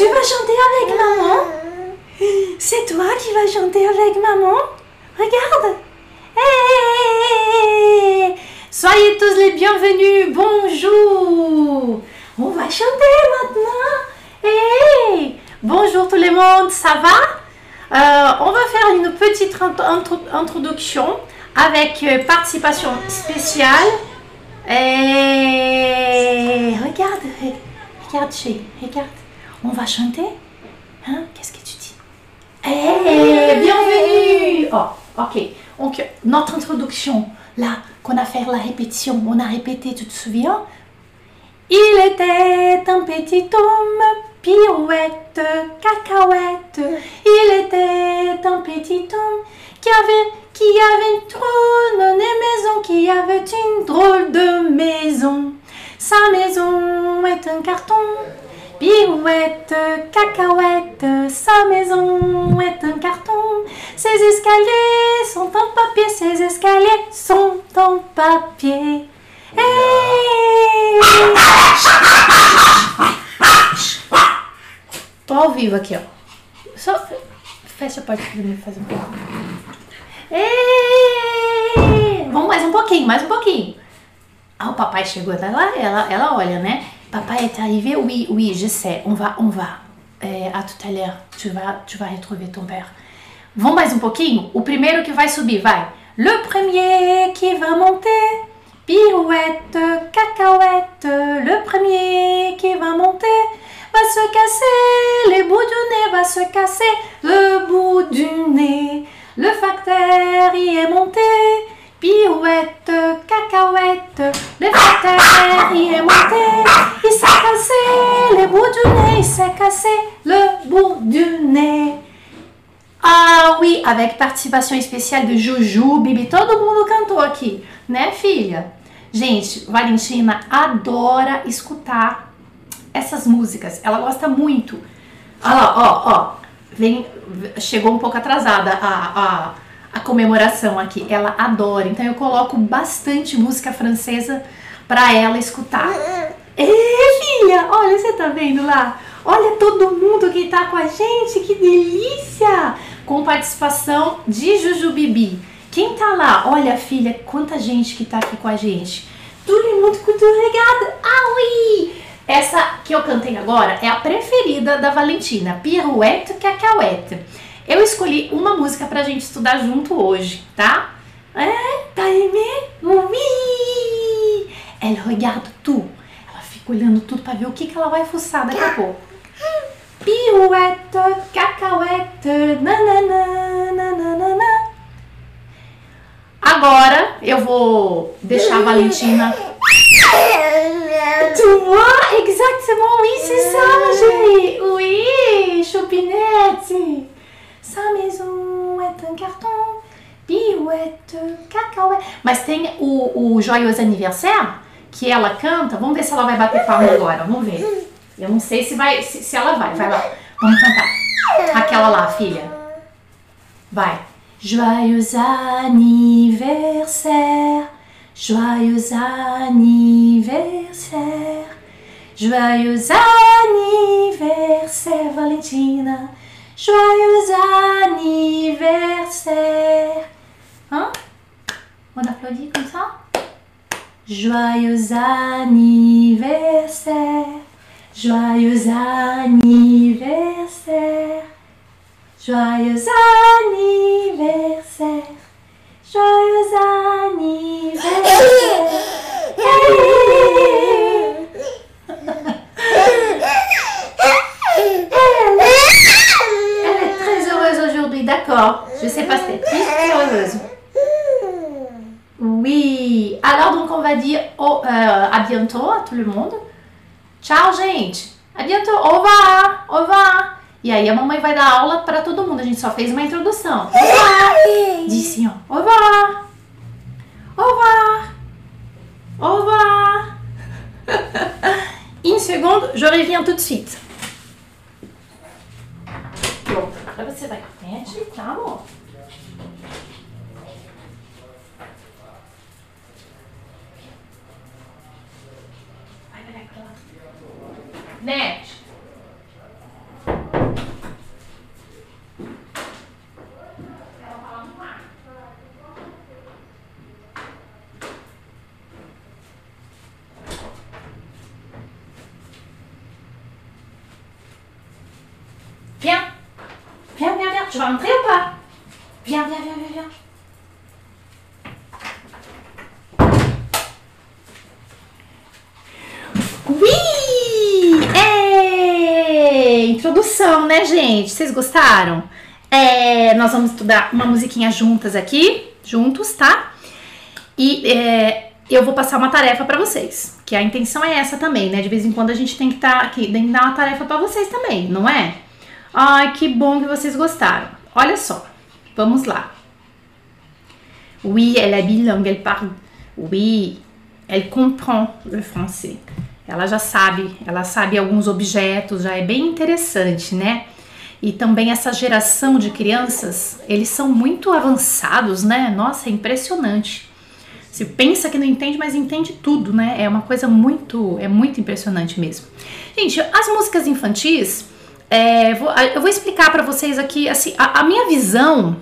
Tu vas chanter avec maman C'est toi qui vas chanter avec maman? Regarde. Hey Soyez tous les bienvenus, bonjour. On va chanter maintenant. Hey Bonjour tout le monde, ça va? Euh, On va faire une petite introduction avec euh, participation spéciale. Et regarde, regarde, chérie, regarde. On va chanter Hein Qu'est-ce que tu dis? Eh, bienvenue Oh, ok. Donc, notre introduction, là, qu'on a fait la répétition, on a répété, tu te souviens? Il était un petit homme, pirouette, cacahuète. Il était un petit homme qui avait, qui avait une trône, une maison, qui avait une drôle de maison. Sa maison est un carton, pirouette, cacahuète. Sa maison est un carton. Ses escaliers sont en papier, ses escaliers sont en papier. Hey! Tô ao vivo aqui, ó. Só fecha a porta pra mim fazer um pouco. Ei! Vamos mais um pouquinho, mais um pouquinho. Ah, o papai chegou, ela, ela, ela olha, né? Papai est arrivé, oui, oui, je sais, on va, on va. É, à tout à l'heure, tu vas, tu vas retrouver ton père. Vamos mais um pouquinho? O primeiro que vai subir, vai. Le premier qui va monter, pirouette, cacahuète. Le premier qui va monter, va se casser les bouts du nez, va se casser le bout du nez. Le facteur y est monté, pirouette, cacahuète. Le facteur y est monté, il s'est cassé les bouts du nez, il s'est cassé le bout du nez. Ah oui, avec participation especial de Juju, Bibi, todo mundo cantou aqui, né filha? Gente, Valentina adora escutar essas músicas, ela gosta muito. Olha lá, ó, ó, vem, chegou um pouco atrasada a, a, a comemoração aqui, ela adora, então eu coloco bastante música francesa para ela escutar. Ei, filha, olha, você tá vendo lá? Olha todo mundo que tá com a gente, que delícia! Com participação de Jujubibi. Quem tá lá? Olha, filha, quanta gente que tá aqui com a gente. Todo mundo muito obrigada. Ah, ui! Essa que eu cantei agora é a preferida da Valentina, Pirouette Cacahuète. Eu escolhi uma música pra gente estudar junto hoje, tá? É, tá aimé? Oui! Elle regarde tout. Ela fica olhando tudo pra ver o que, que ela vai fuçar daqui a pouco. Pirouette, cacahuète, nanana, nanana. Agora eu vou deixar a Valentina. Tu vois exactement, oui, c'est ça, chérie. Oui, choupinette. Sa maison est un carton. Pirouette, cacahuète. Mas tem o, o Joyeux Anniversaire, que ela canta. Vamos ver se ela vai bater palma agora. Vamos ver. Eu não sei se vai, se, se ela vai. Vai lá. Vamos cantar. Aquela lá, filha. Vai. Joyeux anniversaire, joyeux anniversaire, joyeux anniversaire, Valentina, joyeux anniversaire. Hein? On applaudit comme ça? Joyeux anniversaire, joyeux anniversaire. Joyeux anniversaire, joyeux anniversaire. D'accord. Je sais pas triste ou heureuse. Oui. Alors donc on va dire au, euh, à bientôt à tout le monde. Tchau, gente. A bientôt. Au revoir. Au revoir. E aí a mamãe vai dar aula para todo mundo. A gente só fez uma introdução. Au revoir. Disse, ó. Au revoir. Au revoir. Au revoir. Une seconde, je reviens tout de suite. Pronto. Agora você vai com frente, tá, amor? Vai, vai, vai pra lá. Net. Tu vas entrer ou pas Viens, viens, viens, viens, viens. Ui! É! Introdução, né, gente? Vocês gostaram? É, nós vamos estudar uma musiquinha juntas aqui, juntos, tá? E é, eu vou passar uma tarefa para vocês, que a intenção é essa também, né? De vez em quando a gente tem que estar tá aqui, tem que dar uma tarefa para vocês também, não é? Ai, que bom que vocês gostaram. Olha só, vamos lá. Oui, elle est bilingue, elle parle. Oui, elle comprend le français. Ela já sabe, ela sabe alguns objetos, já é bem interessante, né? E também essa geração de crianças, eles são muito avançados, né? Nossa, é impressionante. Se pensa que não entende, mas entende tudo, né? É uma coisa muito, é muito impressionante mesmo. Gente, as músicas infantis, é, vou, eu vou explicar para vocês aqui, assim, a, a minha visão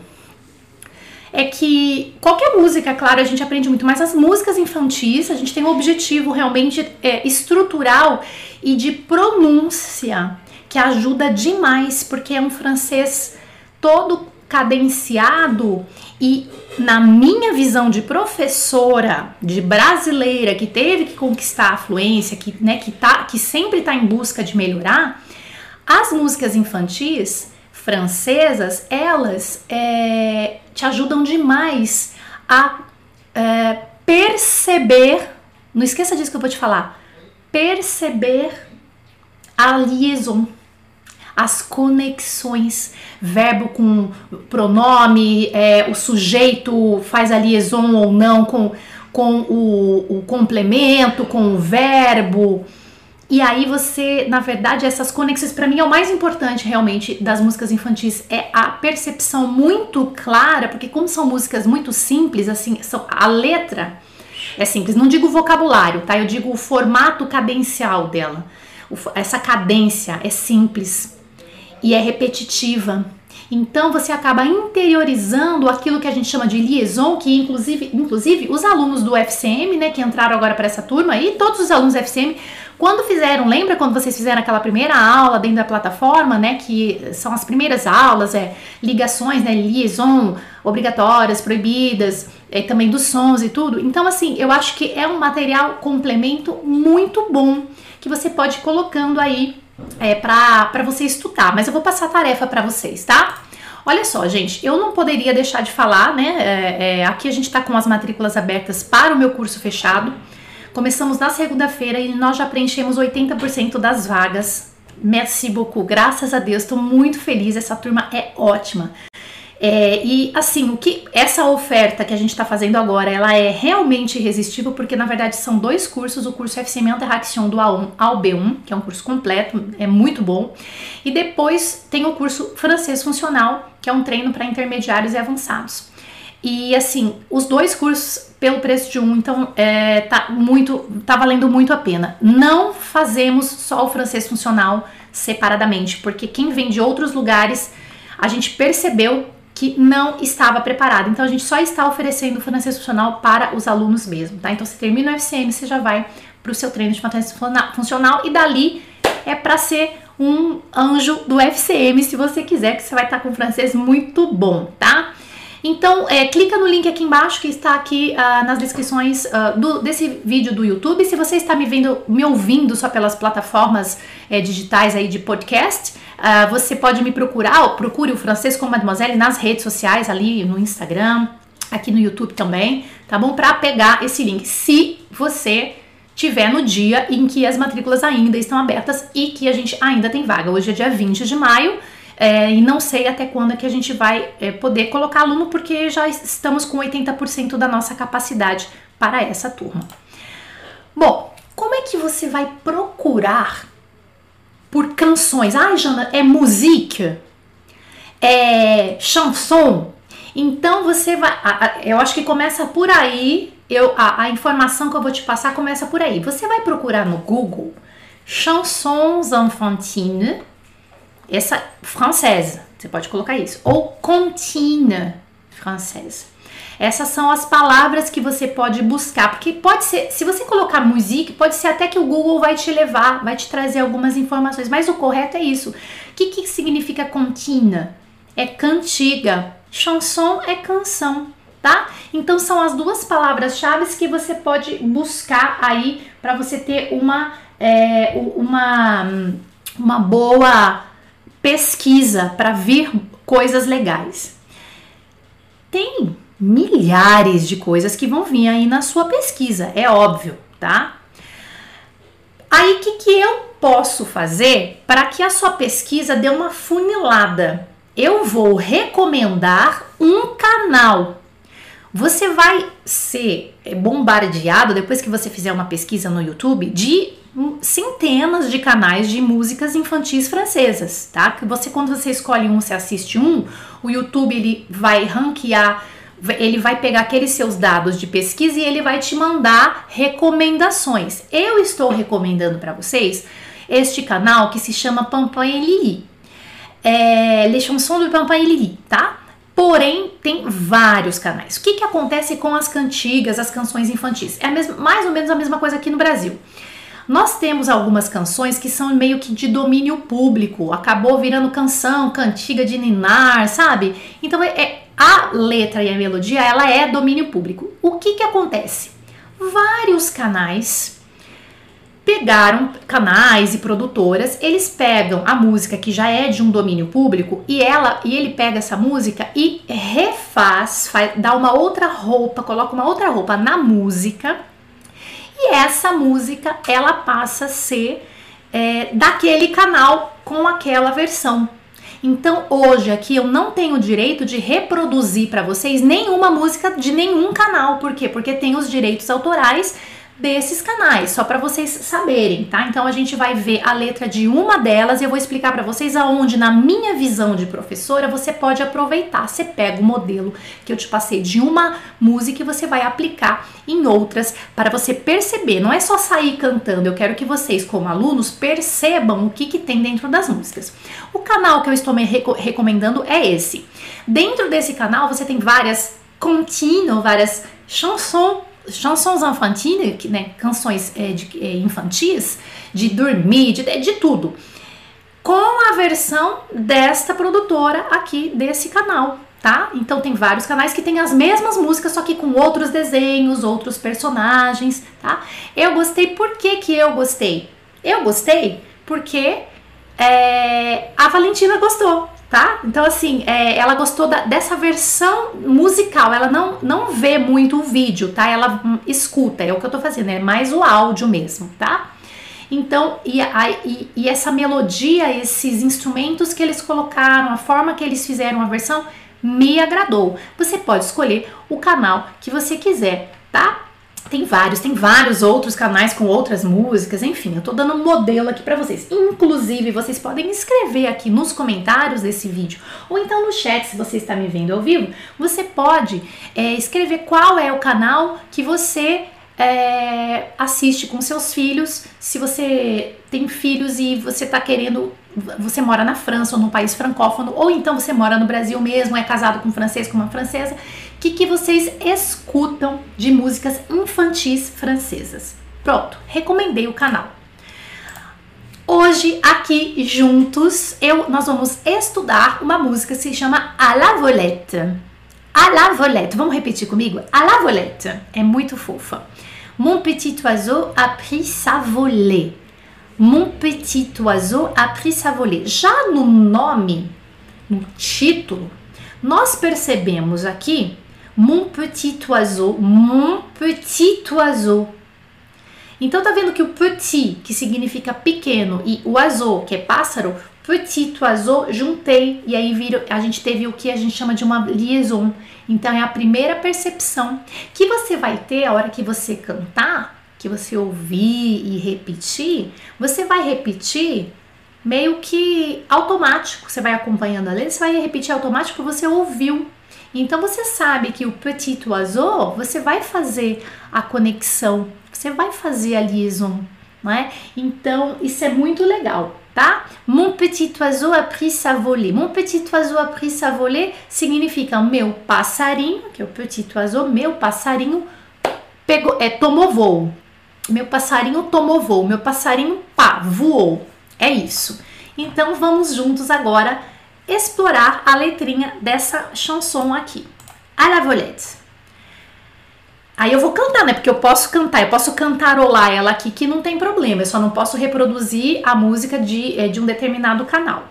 é que qualquer música, claro, a gente aprende muito, mas as músicas infantis, a gente tem um objetivo realmente é, estrutural e de pronúncia que ajuda demais, porque é um francês todo cadenciado e na minha visão de professora, de brasileira que teve que conquistar a fluência, que, né, que, tá, que sempre está em busca de melhorar, as músicas infantis francesas, elas é, te ajudam demais a é, perceber, não esqueça disso que eu vou te falar, perceber a liaison, as conexões, verbo com pronome, é, o sujeito faz a liaison ou não com, com o, o complemento, com o verbo, e aí você, na verdade, essas conexões, para mim é o mais importante realmente das músicas infantis, é a percepção muito clara, porque como são músicas muito simples, assim, são, a letra é simples, não digo vocabulário, tá? Eu digo o formato cadencial dela. Essa cadência é simples e é repetitiva. Então você acaba interiorizando aquilo que a gente chama de liaison, que inclusive, inclusive os alunos do FCM, né, que entraram agora para essa turma, e todos os alunos do FCM quando fizeram, lembra quando vocês fizeram aquela primeira aula dentro da plataforma, né? Que são as primeiras aulas, é ligações, né? Liaison obrigatórias, proibidas, é, também dos sons e tudo. Então, assim, eu acho que é um material complemento muito bom que você pode ir colocando aí é, para você estudar. Mas eu vou passar a tarefa para vocês, tá? Olha só, gente, eu não poderia deixar de falar, né? É, é, aqui a gente tá com as matrículas abertas para o meu curso fechado. Começamos na segunda-feira e nós já preenchemos 80% das vagas. Merci beaucoup, graças a Deus, estou muito feliz. Essa turma é ótima. É, e assim, o que essa oferta que a gente está fazendo agora, ela é realmente irresistível, porque na verdade são dois cursos, o curso FCM Interaction do A1 ao B1, que é um curso completo, é muito bom, e depois tem o curso Francês Funcional, que é um treino para intermediários e avançados. E assim, os dois cursos pelo preço de um, então é, tá muito, tá valendo muito a pena. Não fazemos só o francês funcional separadamente, porque quem vem de outros lugares, a gente percebeu que não estava preparado. Então a gente só está oferecendo francês funcional para os alunos mesmo, tá? Então você termina o FCM, você já vai para o seu treino de francês funcional e dali é para ser um anjo do FCM, se você quiser, que você vai estar com francês muito bom, tá? Então, é, clica no link aqui embaixo que está aqui uh, nas descrições uh, do, desse vídeo do YouTube. Se você está me vendo, me ouvindo só pelas plataformas é, digitais aí de podcast, uh, você pode me procurar, procure o Francês com Mademoiselle nas redes sociais, ali no Instagram, aqui no YouTube também, tá bom? Para pegar esse link. Se você tiver no dia em que as matrículas ainda estão abertas e que a gente ainda tem vaga. Hoje é dia 20 de maio é, e não sei até quando é que a gente vai é, poder colocar aluno, porque já estamos com 80% da nossa capacidade para essa turma. Bom, como é que você vai procurar por canções? Ai, Jana, é musique? É chanson? Então você vai. Eu acho que começa por aí. Eu, a, a informação que eu vou te passar começa por aí. Você vai procurar no Google chansons enfantines essa française, você pode colocar isso. Ou comptine française. Essas são as palavras que você pode buscar, porque pode ser, se você colocar musique, pode ser até que o Google vai te levar, vai te trazer algumas informações, mas o correto é isso. O que, que significa continha? é cantiga, chanson é canção, tá? Então são as duas palavras-chave que você pode buscar aí para você ter uma, é, uma, uma boa pesquisa para vir coisas legais. Tem milhares de coisas que vão vir aí na sua pesquisa, é óbvio, tá? Aí o que, que eu posso fazer para que a sua pesquisa dê uma funilada? Eu vou recomendar um canal. Você vai ser bombardeado depois que você fizer uma pesquisa no YouTube de centenas de canais de músicas infantis francesas, tá? Que você quando você escolhe um, você assiste um, o YouTube ele vai ranquear ele vai pegar aqueles seus dados de pesquisa e ele vai te mandar recomendações. Eu estou recomendando para vocês este canal que se chama Pampin et Lili. É, Les Chansons do Pampin et Lili, tá? Porém, tem vários canais. O que, que acontece com as cantigas, as canções infantis? É mesmo, mais ou menos a mesma coisa aqui no Brasil. Nós temos algumas canções que são meio que de domínio público, acabou virando canção, cantiga de ninar, sabe? Então é, é a letra e a melodia, ela é domínio público. O que que acontece? Vários canais pegaram canais e produtoras, eles pegam a música que já é de um domínio público e ela e ele pega essa música e refaz, faz, dá uma outra roupa, coloca uma outra roupa na música e essa música ela passa a ser é, daquele canal com aquela versão. Então hoje aqui eu não tenho direito de reproduzir para vocês nenhuma música de nenhum canal. Por quê? Porque tem os direitos autorais desses canais, só para vocês saberem, tá? Então a gente vai ver a letra de uma delas e eu vou explicar para vocês aonde, na minha visão de professora, você pode aproveitar. Você pega o modelo que eu te passei de uma música e você vai aplicar em outras para você perceber. Não é só sair cantando, eu quero que vocês, como alunos, percebam o que, que tem dentro das músicas. O canal que eu estou me reco recomendando é esse. Dentro desse canal você tem várias contínuas, várias chansons chansons infantiles, né, canções é, de, é, infantis, de dormir, de, de tudo, com a versão desta produtora aqui desse canal, tá? Então tem vários canais que tem as mesmas músicas, só que com outros desenhos, outros personagens, tá? Eu gostei, por que que eu gostei? Eu gostei porque é, a Valentina gostou, tá? Então, assim, é, ela gostou da, dessa versão musical, ela não, não vê muito o vídeo, tá? Ela hum, escuta, é o que eu tô fazendo, é mais o áudio mesmo, tá? Então, e, a, e, e essa melodia, esses instrumentos que eles colocaram, a forma que eles fizeram a versão, me agradou. Você pode escolher o canal que você quiser, tá? Tem vários, tem vários outros canais com outras músicas, enfim, eu tô dando um modelo aqui para vocês. Inclusive, vocês podem escrever aqui nos comentários desse vídeo, ou então no chat, se você está me vendo ao vivo, você pode é, escrever qual é o canal que você é, assiste com seus filhos. Se você tem filhos e você está querendo, você mora na França ou num país francófono, ou então você mora no Brasil mesmo, é casado com um francês, com uma francesa o que, que vocês escutam de músicas infantis francesas? Pronto, recomendei o canal. Hoje, aqui juntos, eu, nós vamos estudar uma música que se chama A la Volette. A la Volette, vamos repetir comigo? A la Volette é muito fofa. Mon petit oiseau a pris sa volée. Mon petit oiseau a pris sa volée. Já no nome, no título, nós percebemos aqui Mon petit oiseau, mon petit oiseau. Então tá vendo que o petit, que significa pequeno, e oiseau, que é pássaro, petit oiseau, juntei e aí vira, a gente teve o que a gente chama de uma liaison. Então é a primeira percepção que você vai ter a hora que você cantar, que você ouvir e repetir, você vai repetir meio que automático. Você vai acompanhando a letra, você vai repetir automático você ouviu então você sabe que o petit oiseau, você vai fazer a conexão, você vai fazer a liaison, não é? Então isso é muito legal, tá? Mon petit oiseau a pris sa volée. Mon petit oiseau a pris sa volée significa meu passarinho, que é o petit oiseau, meu passarinho pegou, é tomou voo. Meu passarinho tomou voo, meu passarinho pá, voou. É isso. Então vamos juntos agora explorar a letrinha dessa chanson aqui. À la volette. Aí eu vou cantar, né? Porque eu posso cantar, eu posso cantarolar ela aqui que não tem problema. Eu só não posso reproduzir a música de, é, de um determinado canal.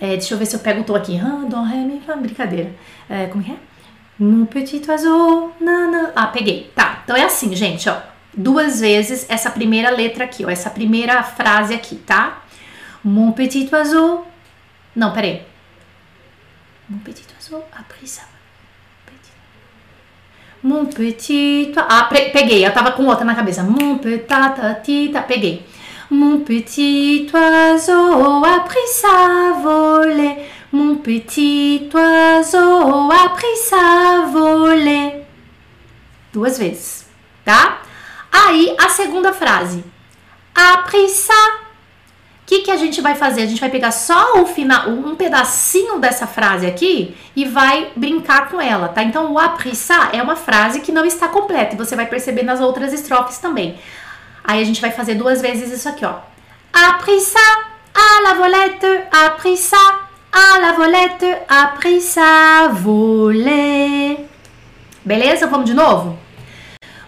É, deixa eu ver se eu pego o tom aqui. Ah, dó, ré, mi, brincadeira. É, como é? Mon petit oiseau, nana. Ah, peguei. Tá, então é assim, gente, ó. Duas vezes essa primeira letra aqui, ó. Essa primeira frase aqui, tá? Mon petit oiseau. Não, peraí. Mon petit oiseau a pris ça. Mon petit. Ah, peguei, eu tava com outra na cabeça. Mon petit, tá, peguei. Mon petit oiseau a pris sa volée. Mon petit oiseau a pris sa volée. Duas vezes, tá? Aí a segunda frase. A pris sa que, que a gente vai fazer? A gente vai pegar só o final, um pedacinho dessa frase aqui e vai brincar com ela, tá? Então, o aprissa é uma frase que não está completa e você vai perceber nas outras estrofes também. Aí a gente vai fazer duas vezes isso aqui, ó. Aprissa à la volette, aprissa à la volette, aprissa voler. Beleza? Vamos de novo?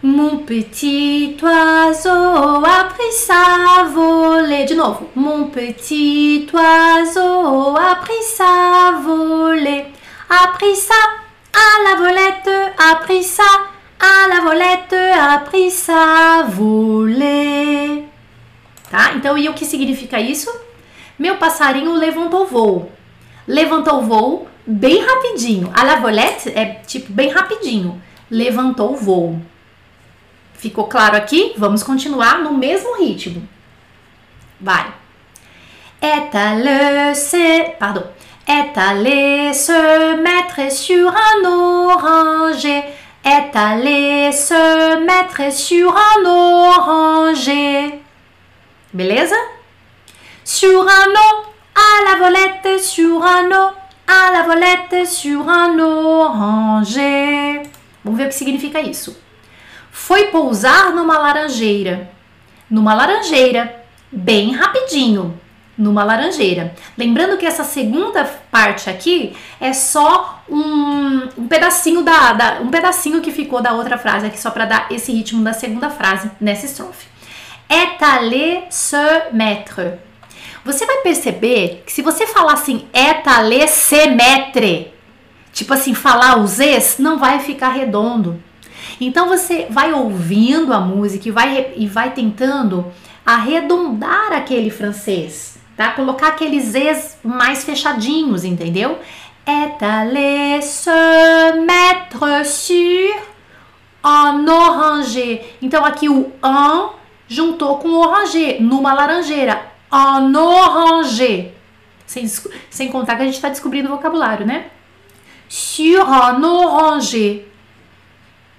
Mon petit oiseau a pris sa volée. De novo. Mon petit oiseau a pris sa volée. A pris ça à la volette. A pris ça à la volette. A pris sa volée. Tá? Então, e o que significa isso? Meu passarinho levantou voo. Levantou voo bem rapidinho. A la volette é tipo bem rapidinho. Levantou voo. Ficou claro aqui? Vamos continuar no mesmo ritmo. Vai. Étaler, se, pardon. Étaler, se mettre sur un oranger. Étaler, se mettre sur un oranger. Beleza? Sur un eau, à la volette, sur un eau, à la volette, sur un oranger. Vamos ver o que significa isso. Foi pousar numa laranjeira. Numa laranjeira, bem rapidinho. Numa laranjeira. Lembrando que essa segunda parte aqui é só um, um pedacinho da, da, um pedacinho que ficou da outra frase aqui só para dar esse ritmo da segunda frase nessa estrofe. Étaler se mettre. Você vai perceber que se você falar assim, étaler se mettre, tipo assim, falar os es, não vai ficar redondo. Então você vai ouvindo a música e vai, e vai tentando arredondar aquele francês, tá? Colocar aqueles es mais fechadinhos, entendeu? Étaler, se mettre sur un oranger. Então aqui o un juntou com oranger, numa laranjeira. Un oranger. Sem, sem contar que a gente está descobrindo o vocabulário, né? Sur un oranger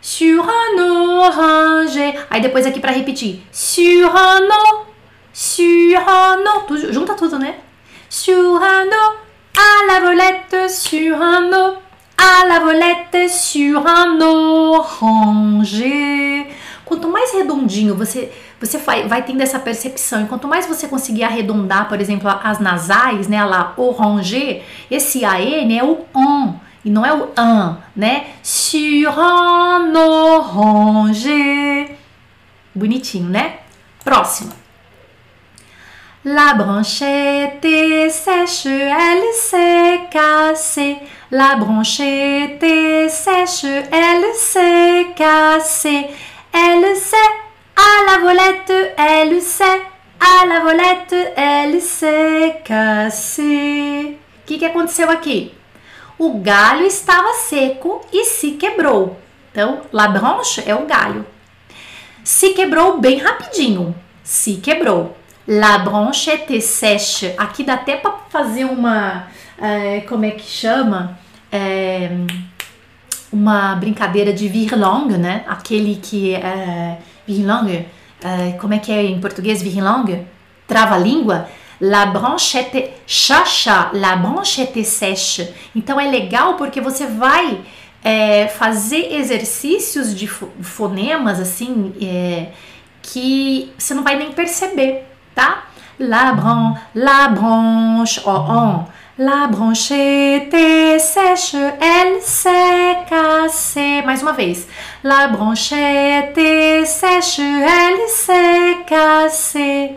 sur un oranger. Aí depois aqui para repetir. Sur un eau, sur un eau. Tu, junta tudo, né? Sur un eau, à la volette, sur un eau, à la volette, sur un oranger. Quanto mais redondinho você você vai, vai tendo essa percepção. E quanto mais você conseguir arredondar, por exemplo, as nasais, né, lá, oranger, esse AN é o ON e não é o un, né? Sur un oranger. Bonitinho, né? Próximo. La branchette est sèche, elle s'est cassée. La branchette est sèche, elle s'est cassée. Elle sait à la volette, elle sait à la volette, elle s'est cassée. O que, que aconteceu aqui? O galho estava seco e se quebrou. Então, la branche é o galho. Se quebrou bem rapidinho. Se quebrou. La branche était sèche. Aqui dá até para fazer uma. É, como é que chama? É, uma brincadeira de virlangue, né? Aquele que é. Virlangue. É, como é que é em português? Virlangue? Trava-língua La branchette chacha, la branchette sèche. Então é legal porque você vai é, fazer exercícios de fonemas assim é, que você não vai nem perceber, tá? La, bran, la branche, oh, on. La branche était sèche, elle s'est cassée. Mais uma vez. La branche était sèche, elle s'est cassée.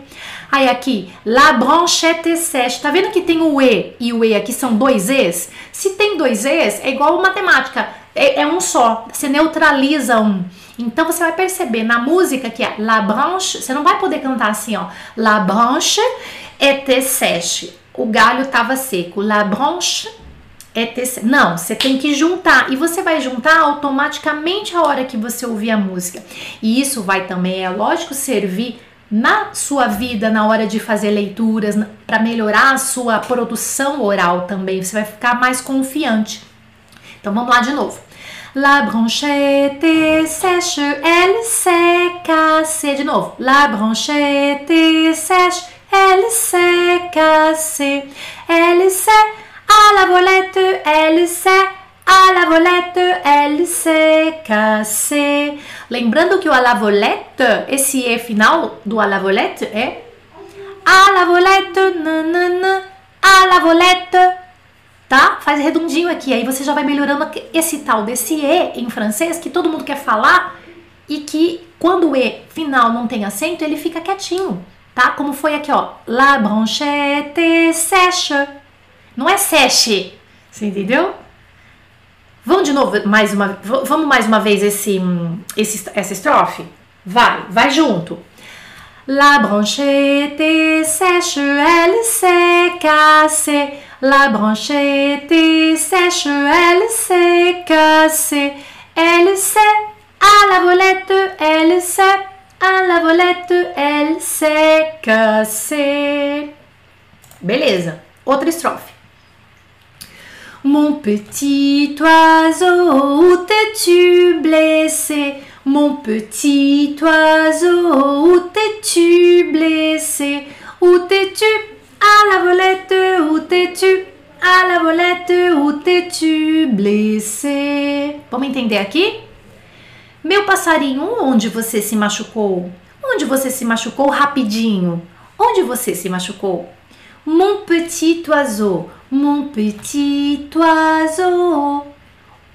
Aí aqui, la branchette sèche. Tá vendo que tem o E e o E aqui são dois E's? Se tem dois E's, é igual matemática. É, é um só. Você neutraliza um. Então você vai perceber na música que é la branche, você não vai poder cantar assim, ó. La branche était sèche. O galho tava seco. La branche. Não, você tem que juntar. E você vai juntar automaticamente a hora que você ouvir a música. E isso vai também, é lógico, servir na sua vida na hora de fazer leituras, para melhorar a sua produção oral também, você vai ficar mais confiante. Então vamos lá de novo. La branchette sèche, elle s'est cassée. De novo. La branchette sèche, elle s'est cassée. Elle s'est à la volette, elle s'est à la volette, elle s'est cassée. Lembrando que o à la volette, esse E final do à la volette é à la volette, nanana, à la volette, tá? Faz redondinho aqui, aí você já vai melhorando esse tal desse E em francês que todo mundo quer falar e que quando o E final não tem acento, ele fica quietinho, tá? Como foi aqui, ó. La branchette sèche. Não é sèche, você entendeu? Vamos de novo, mais uma, vamos mais uma vez esse, esse, essa estrofe? Vai, vai junto. La branchette sèche, elle s'est cassée. La branchette sèche, elle s'est cassée. Elle s'est à la volette, elle s'est à la volette, elle s'est cassée. Beleza. Outra estrofe. Mon petit oiseau, où t'es-tu blessé Mon petit oiseau, où t'es-tu blessé Où t'es-tu À la volette, où t'es-tu À la volette, où t'es-tu blessé Vamos entender aqui? Meu passarinho, onde você se machucou? Onde você se machucou rapidinho? Onde você se machucou? Mon petit oiseau, mon petit oiseau,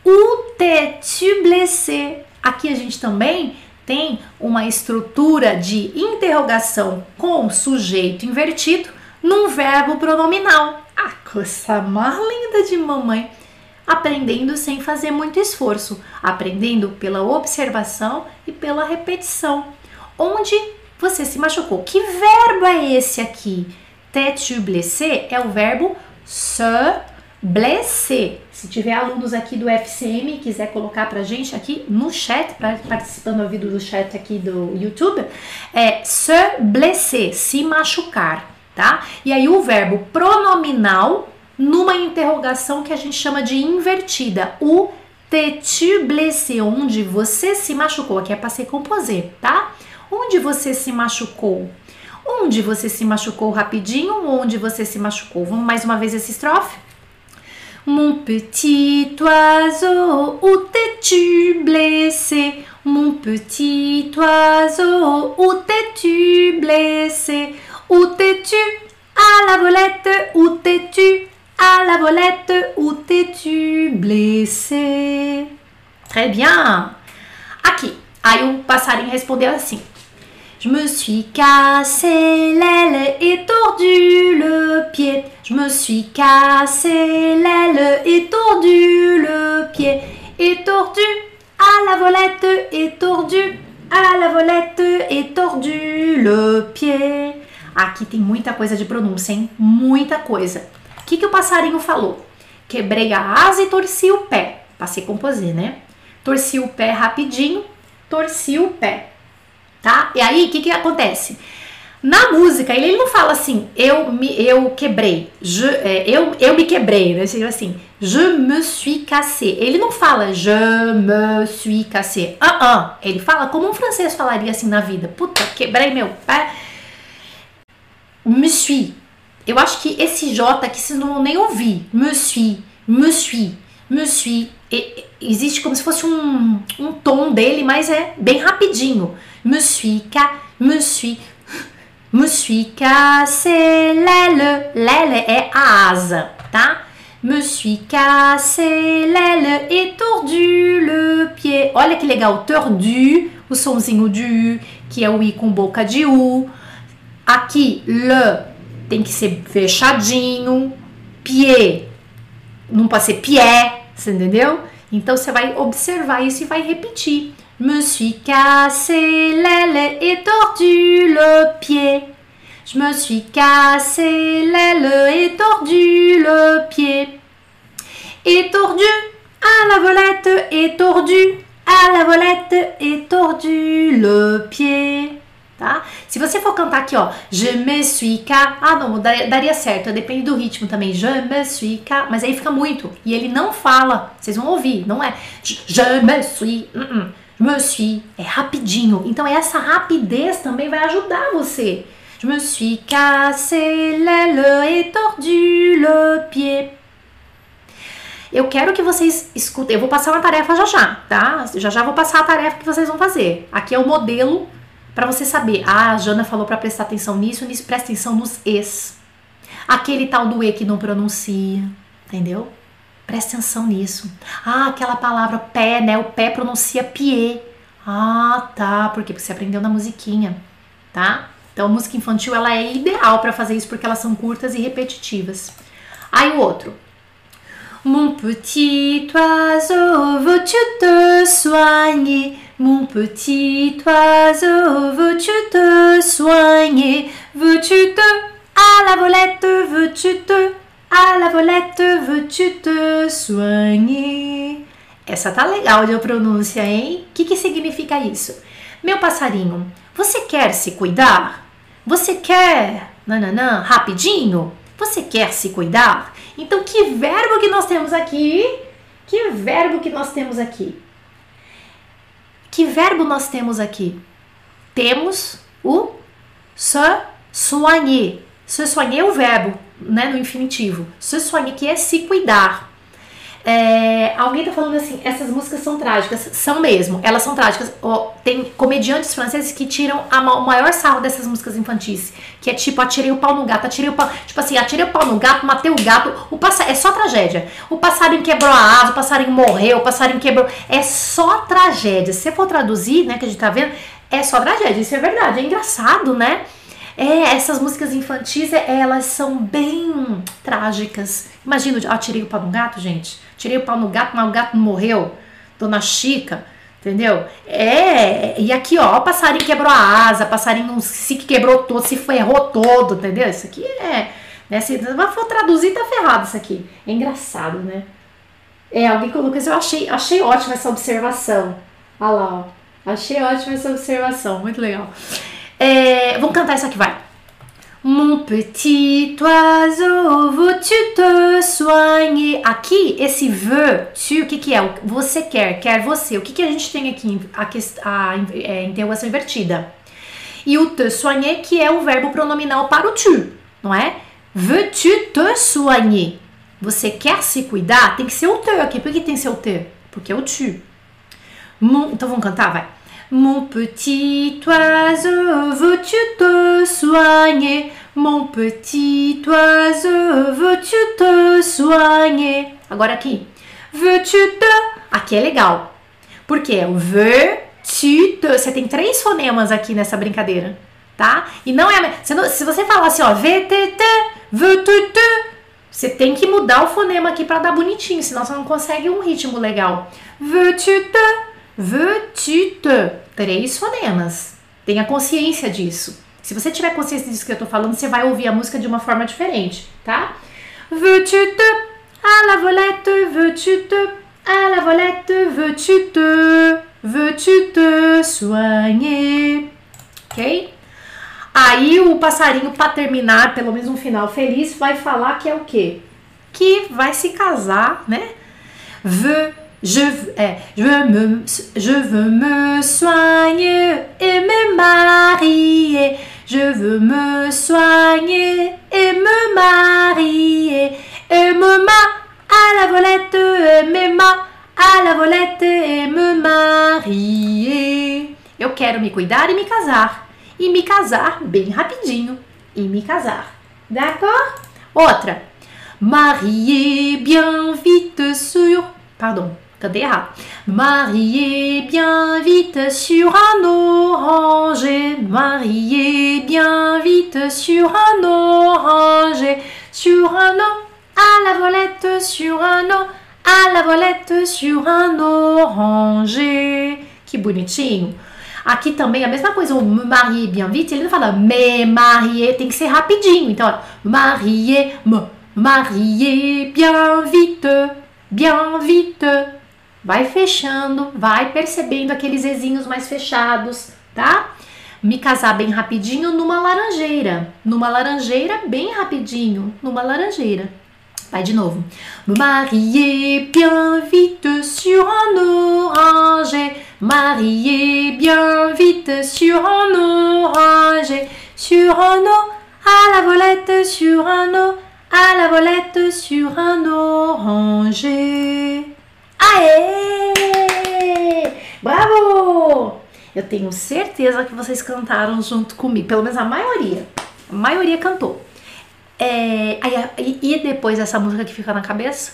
où t'es-tu blessé? Aqui a gente também tem uma estrutura de interrogação com sujeito invertido num verbo pronominal. A coisa mais linda de mamãe. Aprendendo sem fazer muito esforço, aprendendo pela observação e pela repetição. Onde você se machucou? Que verbo é esse aqui? T'es-tu blessé é o verbo se blesser. Se tiver alunos aqui do FCM quiser colocar pra gente aqui no chat, participando ao vídeo do chat aqui do YouTube, é se blesser, se machucar, tá? E aí o verbo pronominal numa interrogação que a gente chama de invertida, o t'es-tu blessé, onde você se machucou, aqui é passei composer, tá? Onde você se machucou? Onde você se machucou rapidinho? Onde você se machucou? Vamos mais uma vez essa estrofe? Mon petit oiseau, où t'es-tu blessé? Mon petit oiseau, où t'es-tu blessé? Où t'es-tu? À la volette, où t'es-tu? À la volette, où t'es-tu blessé? Très bien! Aqui, aí o passarinho respondeu assim. Je me suis cassé l'aile et tordu le pied. Je me suis cassé l'aile et tordu le pied. Et tordu à la volette et tordu à la volette et tordu le pied. Aqui tem muita coisa de pronúncia, hein? Muita coisa. O que, que o passarinho falou? Quebrei a asa e torci o pé. Passei composer, né? Torci o pé rapidinho, torci o pé tá? E aí, o que que acontece? Na música, ele, ele não fala assim, eu me eu quebrei, je, é, eu, eu me quebrei, né? Seria assim, je me suis cassé. Ele não fala je me suis cassé. Ah, uh, uh. Ele fala como um francês falaria assim na vida. Puta, quebrei meu pé. Me suis. Eu acho que esse J aqui vocês não vão nem ouvir. Me suis, me suis, me suis. Existe como se fosse um, um tom dele, mas é bem rapidinho me suis ca, me suis, me suis cassé l'aile. L'aile é a asa, tá? Me suis cassé l'aile et tordu le pied. Olha que legal, tordu, o somzinho de U, que é o I com boca de U. Aqui, le tem que ser fechadinho. Pied, não pode ser pied, você entendeu? Então você vai observar isso e vai repetir. Me suis cassé l'aile et tordu le pied. Je me suis cassé l'aile et tordu le pied. Et tordu à la volette, et tordu à la volette, et tordu le pied. Tá? Se você for cantar aqui, ó, je me suis ca, ah não, daria, certo, depende do ritmo também, je me suis ca, mas aí fica muito, e ele não fala, vocês vão ouvir, não é je me suis, uh -uh, me suis, é rapidinho, então essa rapidez também vai ajudar você, Je me suis cassé l'aile et tordu le pied. Eu quero que vocês escutem. Eu vou passar uma tarefa já já, tá? Já já vou passar a tarefa que vocês vão fazer. Aqui é o modelo para você saber. Ah, a Jana falou para prestar atenção nisso, nisso, presta atenção nos es. Aquele tal do e que não pronuncia, entendeu? Presta atenção nisso. Ah, aquela palavra pé, né? O pé pronuncia pied. Ah, tá. Por quê? Porque você aprendeu na musiquinha, tá? Então, música infantil ela é ideal para fazer isso porque elas são curtas e repetitivas. Aí o outro. Mon petit oiseau, veux-tu te soigner? Mon petit oiseau, veux-tu te soigner? Veux-tu te à la volette, veux-tu te à la volette, veux-tu te soigner? Essa tá legal de pronúncia, hein? O que, que significa isso? Meu passarinho, você quer se cuidar? Você quer, nananã, rapidinho? Você quer se cuidar? Então, que verbo que nós temos aqui? Que verbo que nós temos aqui? Que verbo nós temos aqui? Temos o se soigner. Se soigner é o verbo, né, no infinitivo. Se soigner que é se cuidar. É, alguém tá falando assim, essas músicas são trágicas. São mesmo, elas são trágicas. Oh, tem comediantes franceses que tiram a, o maior sarro dessas músicas infantis. Que é tipo, atirei o pau no gato, atirei o pau. Tipo assim, atirei o pau no gato, matei o gato. O é só tragédia. O passarinho quebrou a asa, o passarinho morreu, o passarinho quebrou. É só tragédia. Se você for traduzir, né, que a gente tá vendo, é só tragédia. Isso é verdade. É engraçado, né? É, essas músicas infantis, elas são bem trágicas. Imagina, ó, tirei o pau no gato, gente. Tirei o pau no gato, mas o gato morreu. Dona Chica, entendeu? É, e aqui, ó, o passarinho quebrou a asa, passarinho se quebrou todo, se ferrou todo, entendeu? Isso aqui é. Né, se for traduzir, tá ferrado isso aqui. É engraçado, né? É, alguém colocou isso, eu achei, achei ótima essa observação. Olha lá, ó. Achei ótima essa observação, muito legal. É, vamos cantar isso aqui, vai. Mon petit oiseau, veux-tu te soigner? Aqui, esse veux, tu, o que, que é? Você quer, quer você. O que, que a gente tem aqui? A, a, a é, interrogação invertida. E o te soigner, que é o verbo pronominal para o tu, não é? Veux-tu te soigner? Você quer se cuidar? Tem que ser o te aqui. Por que tem que ser o te? Porque é o tu. Então vamos cantar, vai. Mon petit oiseau, veux-tu te soigner? Mon petit oiseau, veux-tu te soigner? Agora aqui. Veux-tu te? Aqui é legal. Porque é o veux-tu te. Você tem três fonemas aqui nessa brincadeira, tá? E não é. Se você falar assim, ó, VTT, veux-tu te. Você tem que mudar o fonema aqui para dar bonitinho, senão você não consegue um ritmo legal. Veux-tu te? Veux-tu te? Três fonemas. Tenha consciência disso. Se você tiver consciência disso que eu tô falando, você vai ouvir a música de uma forma diferente, tá? Veux-tu te? À la volette, veux-tu te? À la volette, veux-tu te? Veux-tu te soigner? Ok? Aí o passarinho, para terminar, pelo menos um final feliz, vai falar que é o quê? Que vai se casar, né? Veux Je, eh, je, veux me, je veux me soigner et me marier. Je veux me soigner et me marier. Et me ma à la volette et me ma à la volette et me marier. Eu quero me cuidar e me casar. E me casar bem rapidinho. E me casar. D'accord? Outra. Mariez bien vite sur. Pardon, cantei errado. Mariez bien vite sur un oranger. Mariez bien vite sur un oranger. Sur un o, à la volette, sur un o, à la volette, sur un oranger. Que bonitinho. Aqui também a mesma coisa, o marier bien vite, ele não fala me marier, tem que ser rapidinho. Então, ó, marier, me, marier bien vite, bien vite. Vai fechando, vai percebendo aqueles ezinhos mais fechados, tá? Me casar bem rapidinho numa laranjeira. Numa laranjeira, bem rapidinho, numa laranjeira. Vai de novo. Me marier bien vite sur un oranger. Mariez bien vite sur un oranger, sur un eau, à la volette, sur un eau, à la volette, sur un oranger. Aê! Bravo! Eu tenho certeza que vocês cantaram junto comigo, pelo menos a maioria. A maioria cantou. É, e depois essa música que fica na cabeça?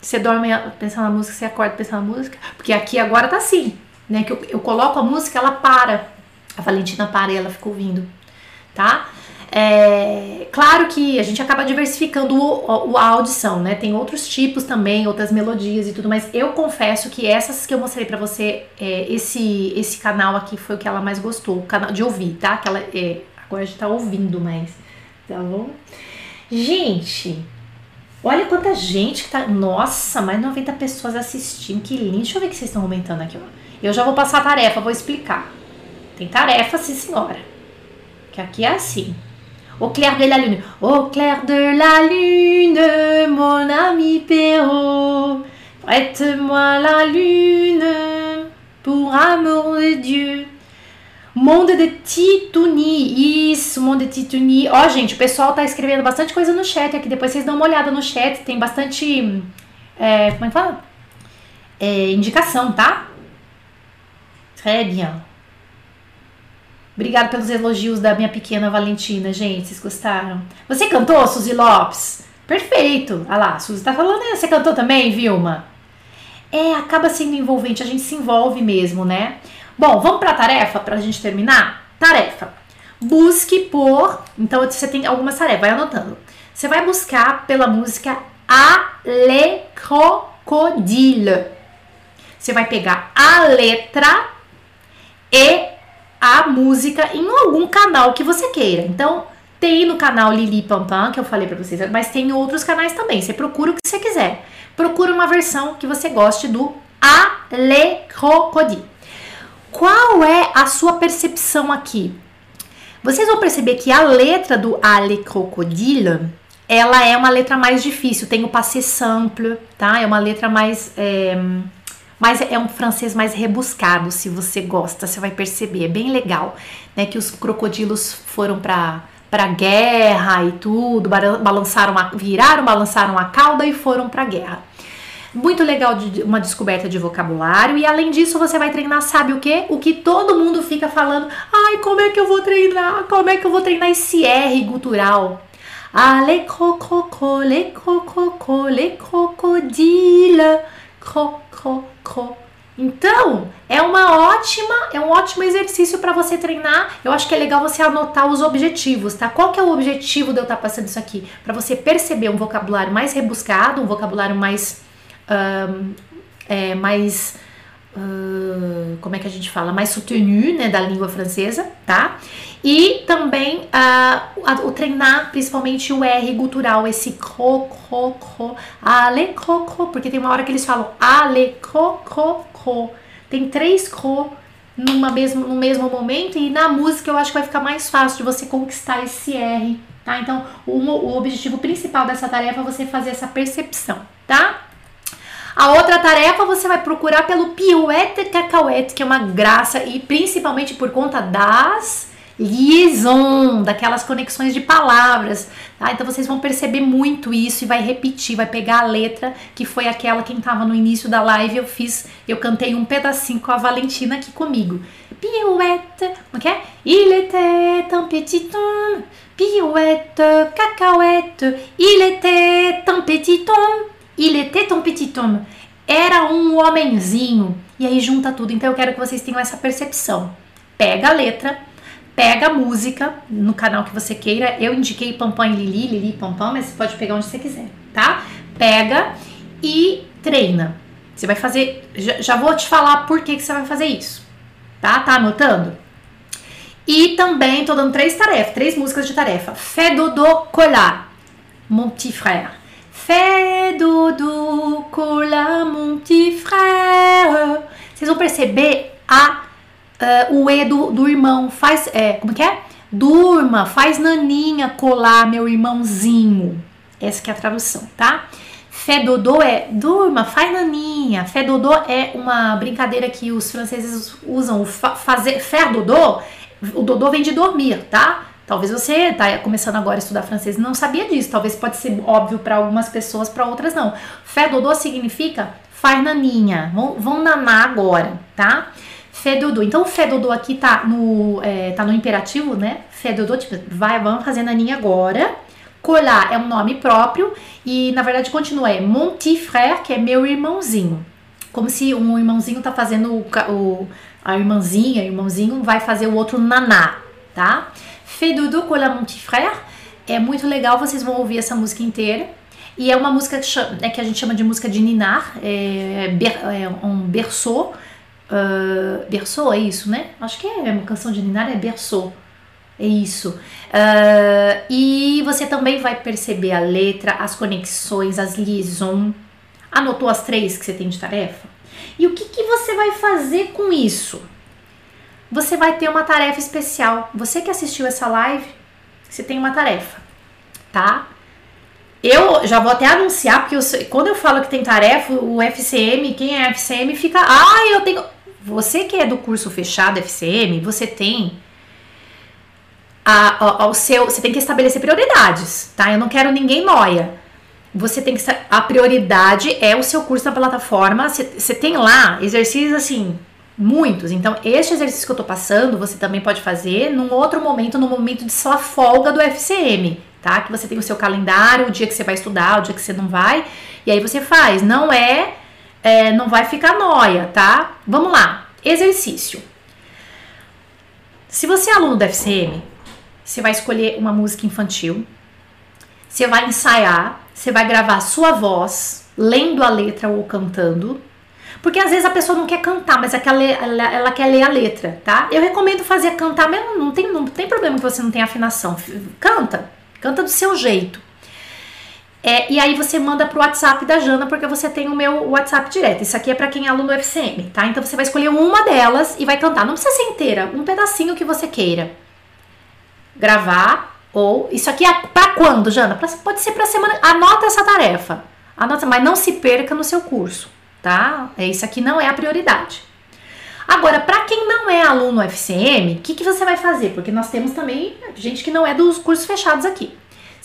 Você dorme pensando na música, você acorda pensando na música? Porque aqui agora tá assim né? Que eu, eu coloco a música, ela para. A Valentina para e ela fica ouvindo, tá? É, claro que a gente acaba diversificando o, o, a audição, né? Tem outros tipos também, outras melodias e tudo, mas eu confesso que essas que eu mostrei para você, é, esse esse canal aqui foi o que ela mais gostou, o canal de ouvir, tá? Que ela é, agora a gente tá ouvindo mais, tá bom? Gente, olha quanta gente que tá. Nossa, mais de 90 pessoas assistindo, que lindo. Deixa eu ver o que vocês estão comentando aqui, ó. Eu já vou passar a tarefa, vou explicar. Tem tarefa, sim senhora. Que aqui é assim. Au clair de la lune. Au clair de la lune, mon ami Perrault. Prête-moi la lune, pour amour de Dieu. Monde de Tituni. Isso, Monde de Tituni. Ó, gente, o pessoal tá escrevendo bastante coisa no chat aqui. Depois vocês dão uma olhada no chat. Tem bastante. É, como é que fala? Indicação, tá? Très bien. Obrigada pelos elogios da minha pequena Valentina, gente. Vocês gostaram? Você cantou, Suzy Lopes? Perfeito. Ah lá, a Suzy tá falando, né? Você cantou também, Vilma? É, acaba sendo envolvente, a gente se envolve mesmo, né? Bom, vamos para a tarefa para a gente terminar? Tarefa. Busque por. Então você tem algumas tarefas, vai anotando. Você vai buscar pela música A Le Crocodile. Você vai pegar a letra e a música em algum canal que você queira. Então, tem no canal Lili Pampam, que eu falei para vocês, mas tem outros canais também. Você procura o que você quiser. Procura uma versão que você goste do Ale Crocodile. Qual é a sua percepção aqui? Vocês vão perceber que a letra do Ale Crocodile, ela é uma letra mais difícil, tem o passé simple, tá? É uma letra mais é, mas é um francês mais rebuscado, se você gosta, você vai perceber, é bem legal, né, que os crocodilos foram para para guerra e tudo, balançaram, a, viraram, balançaram a cauda e foram para guerra. Muito legal de uma descoberta de vocabulário e além disso você vai treinar, sabe o que? O que todo mundo fica falando. Ai, como é que eu vou treinar? Como é que eu vou treinar esse R gutural? Ah, le crococo, le crococo, le crocodile, cro, cro. Então, é uma ótima, é um ótimo exercício para você treinar. Eu acho que é legal você anotar os objetivos, tá? Qual que é o objetivo de eu estar tá passando isso aqui? Para você perceber um vocabulário mais rebuscado, um vocabulário mais um, é, mais uh, como é que a gente fala, mais soutenu, né, da língua francesa, tá? E também uh, o treinar principalmente o R gutural, esse cro, cro, cro, ale, cro, cro, porque tem uma hora que eles falam ale, cro, cro, cro. Tem três cro numa mesmo, no mesmo momento e na música eu acho que vai ficar mais fácil de você conquistar esse R, tá? Então, o, o objetivo principal dessa tarefa é você fazer essa percepção, tá? A outra tarefa você vai procurar pelo Piuete Cacauete, que é uma graça e principalmente por conta das liaison, daquelas conexões de palavras, tá? Então vocês vão perceber muito isso e vai repetir, vai pegar a letra que foi aquela quem estava no início da live, eu fiz, eu cantei um pedacinho com a Valentina aqui comigo. Pirouette, como que é? Il était un petit homme, pirouette, cacahuète, il était un petit homme, il était un petit homme. Era um homenzinho. E aí junta tudo. Então eu quero que vocês tenham essa percepção. Pega a letra, pega a música no canal que você queira. Eu indiquei Pampam e Lili, Lili e Pampam, mas você pode pegar onde você quiser, tá? Pega e treina. Você vai fazer. Já, já vou te falar por que, que você vai fazer isso, tá? Tá anotando? E também tô dando três tarefas, três músicas de tarefa. Fé Dodô Colar, Mon petit frère. Fé Dodô Colar, mon petit frère. Vocês vão perceber a uh, o E do, do irmão. Faz, é, como que é? Durma, faz naninha colar meu irmãozinho. Essa que é a tradução, tá? Fé dodô é durma, faz naninha. Fé dodô é uma brincadeira que os franceses usam. Fa fazer fé dodô, o dodô vem de dormir, tá? Talvez você tá começando agora a estudar francês e não sabia disso. Talvez pode ser óbvio para algumas pessoas, para outras não. Fé dodô significa faz naninha. Vão, vão nanar agora, tá? Fedodo. Então, fedodo aqui tá no, é, tá no imperativo, né? Fedodo, tipo, vai, vamos fazer naninha agora. Colar é um nome próprio e, na verdade, continua. É mon petit frère, que é meu irmãozinho. Como se um irmãozinho tá fazendo o, o a irmãzinha, o irmãozinho vai fazer o outro naná, tá? Fedodo colar mon petit frère. É muito legal, vocês vão ouvir essa música inteira. E é uma música que, chama, é, que a gente chama de música de ninar, é, ber, é um berceau Uh, berçou, é isso, né? Acho que é uma canção de Ninar, é berçou. É isso. Uh, e você também vai perceber a letra, as conexões, as liaisons. Anotou as três que você tem de tarefa? E o que, que você vai fazer com isso? Você vai ter uma tarefa especial. Você que assistiu essa live, você tem uma tarefa, tá? Eu já vou até anunciar, porque eu, quando eu falo que tem tarefa, o FCM, quem é FCM fica. Ah, eu tenho. Você que é do curso fechado FCM, você tem a, a, o seu, você tem que estabelecer prioridades, tá? Eu não quero ninguém noia. Você tem que a prioridade é o seu curso na plataforma. Você, você tem lá exercícios assim muitos. Então, este exercício que eu tô passando, você também pode fazer num outro momento, no momento de sua folga do FCM, tá? Que você tem o seu calendário, o dia que você vai estudar, o dia que você não vai, e aí você faz. Não é é, não vai ficar noia, tá? Vamos lá. Exercício. Se você é aluno do FCM, você vai escolher uma música infantil, você vai ensaiar, você vai gravar sua voz, lendo a letra ou cantando. Porque às vezes a pessoa não quer cantar, mas é ela, ela, ela quer ler a letra, tá? Eu recomendo fazer cantar, mas não tem, não tem problema que você não tenha afinação. Canta, canta do seu jeito. É, e aí você manda pro WhatsApp da Jana, porque você tem o meu WhatsApp direto. Isso aqui é para quem é aluno FCM, tá? Então você vai escolher uma delas e vai cantar. Não precisa ser inteira, um pedacinho que você queira. Gravar ou isso aqui é para quando, Jana? Pra, pode ser para semana. Anota essa tarefa. Anota, mas não se perca no seu curso, tá? É, isso aqui não é a prioridade. Agora, para quem não é aluno FCM, o que, que você vai fazer? Porque nós temos também gente que não é dos cursos fechados aqui.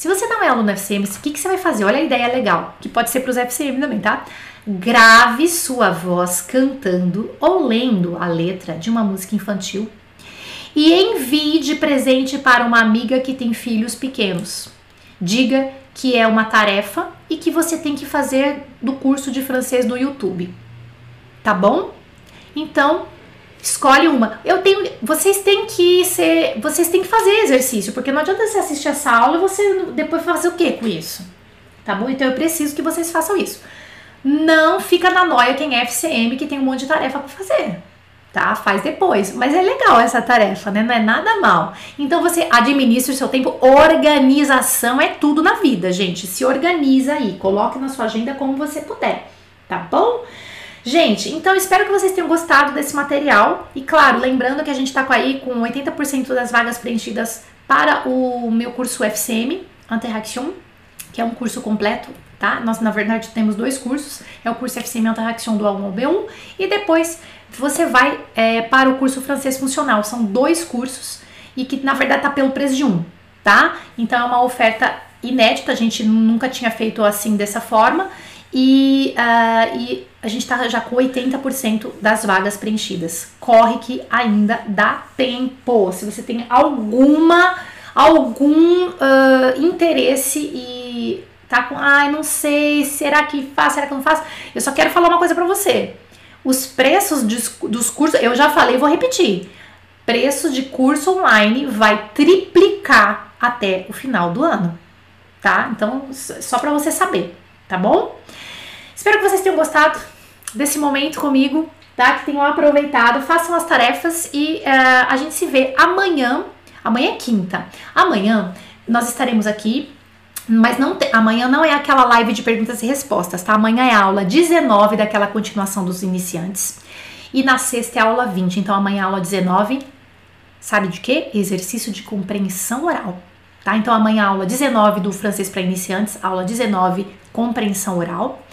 Se você não é aluno FCM, o que, que você vai fazer? Olha a ideia legal, que pode ser para os FCM também, tá? Grave sua voz cantando ou lendo a letra de uma música infantil e envie de presente para uma amiga que tem filhos pequenos. Diga que é uma tarefa e que você tem que fazer do curso de francês no YouTube. Tá bom? Então, Escolhe uma. Eu tenho, vocês têm que ser, vocês têm que fazer exercício, porque não adianta você assistir essa aula e você depois fazer o que com isso? Tá bom? Então eu preciso que vocês façam isso. Não fica na noia quem é FCM que tem um monte de tarefa para fazer. Tá? Faz depois. Mas é legal essa tarefa, né? Não é nada mal. Então você administra o seu tempo. Organização é tudo na vida, gente. Se organiza aí. Coloque na sua agenda como você puder. Tá bom? Gente, então espero que vocês tenham gostado desse material. E claro, lembrando que a gente está aí com 80% das vagas preenchidas para o meu curso FCM, Interaction, que é um curso completo, tá? Nós, na verdade, temos dois cursos. É o curso FCM Interaction do A1 ao B1 e depois você vai é, para o curso francês funcional. São dois cursos e que na verdade tá pelo preço de um, tá? Então é uma oferta inédita, a gente nunca tinha feito assim dessa forma e, uh, e a gente tá já com 80% das vagas preenchidas. Corre que ainda dá tempo. Se você tem alguma algum uh, interesse e tá com, ai, não sei, será que faz, será que não faz? Eu só quero falar uma coisa para você. Os preços dos cursos, eu já falei, vou repetir. Preço de curso online vai triplicar até o final do ano, tá? Então, só para você saber, tá bom? Espero que vocês tenham gostado desse momento comigo, tá? Que tenham aproveitado, façam as tarefas e uh, a gente se vê amanhã. Amanhã é quinta. Amanhã nós estaremos aqui mas não te, amanhã não é aquela live de perguntas e respostas, tá? Amanhã é a aula 19 daquela continuação dos iniciantes. E na sexta é a aula 20. Então amanhã é aula 19, sabe de quê? Exercício de compreensão oral. Tá? Então amanhã é aula 19 do francês para iniciantes, aula 19, compreensão oral.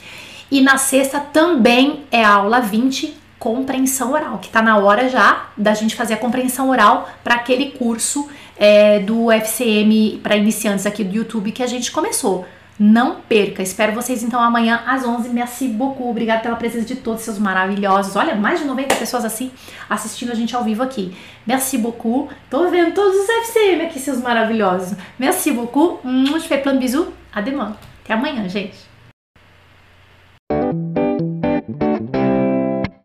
E na sexta também é a aula 20, compreensão oral, que tá na hora já da gente fazer a compreensão oral para aquele curso é, do FCM para iniciantes aqui do YouTube que a gente começou. Não perca, espero vocês então amanhã às 11. Merci beaucoup, obrigada pela presença de todos seus maravilhosos. Olha, mais de 90 pessoas assim assistindo a gente ao vivo aqui. Merci beaucoup. Tô vendo todos os FCM aqui, seus maravilhosos. Merci beaucoup. Um, je fais de bisous. Até amanhã, gente.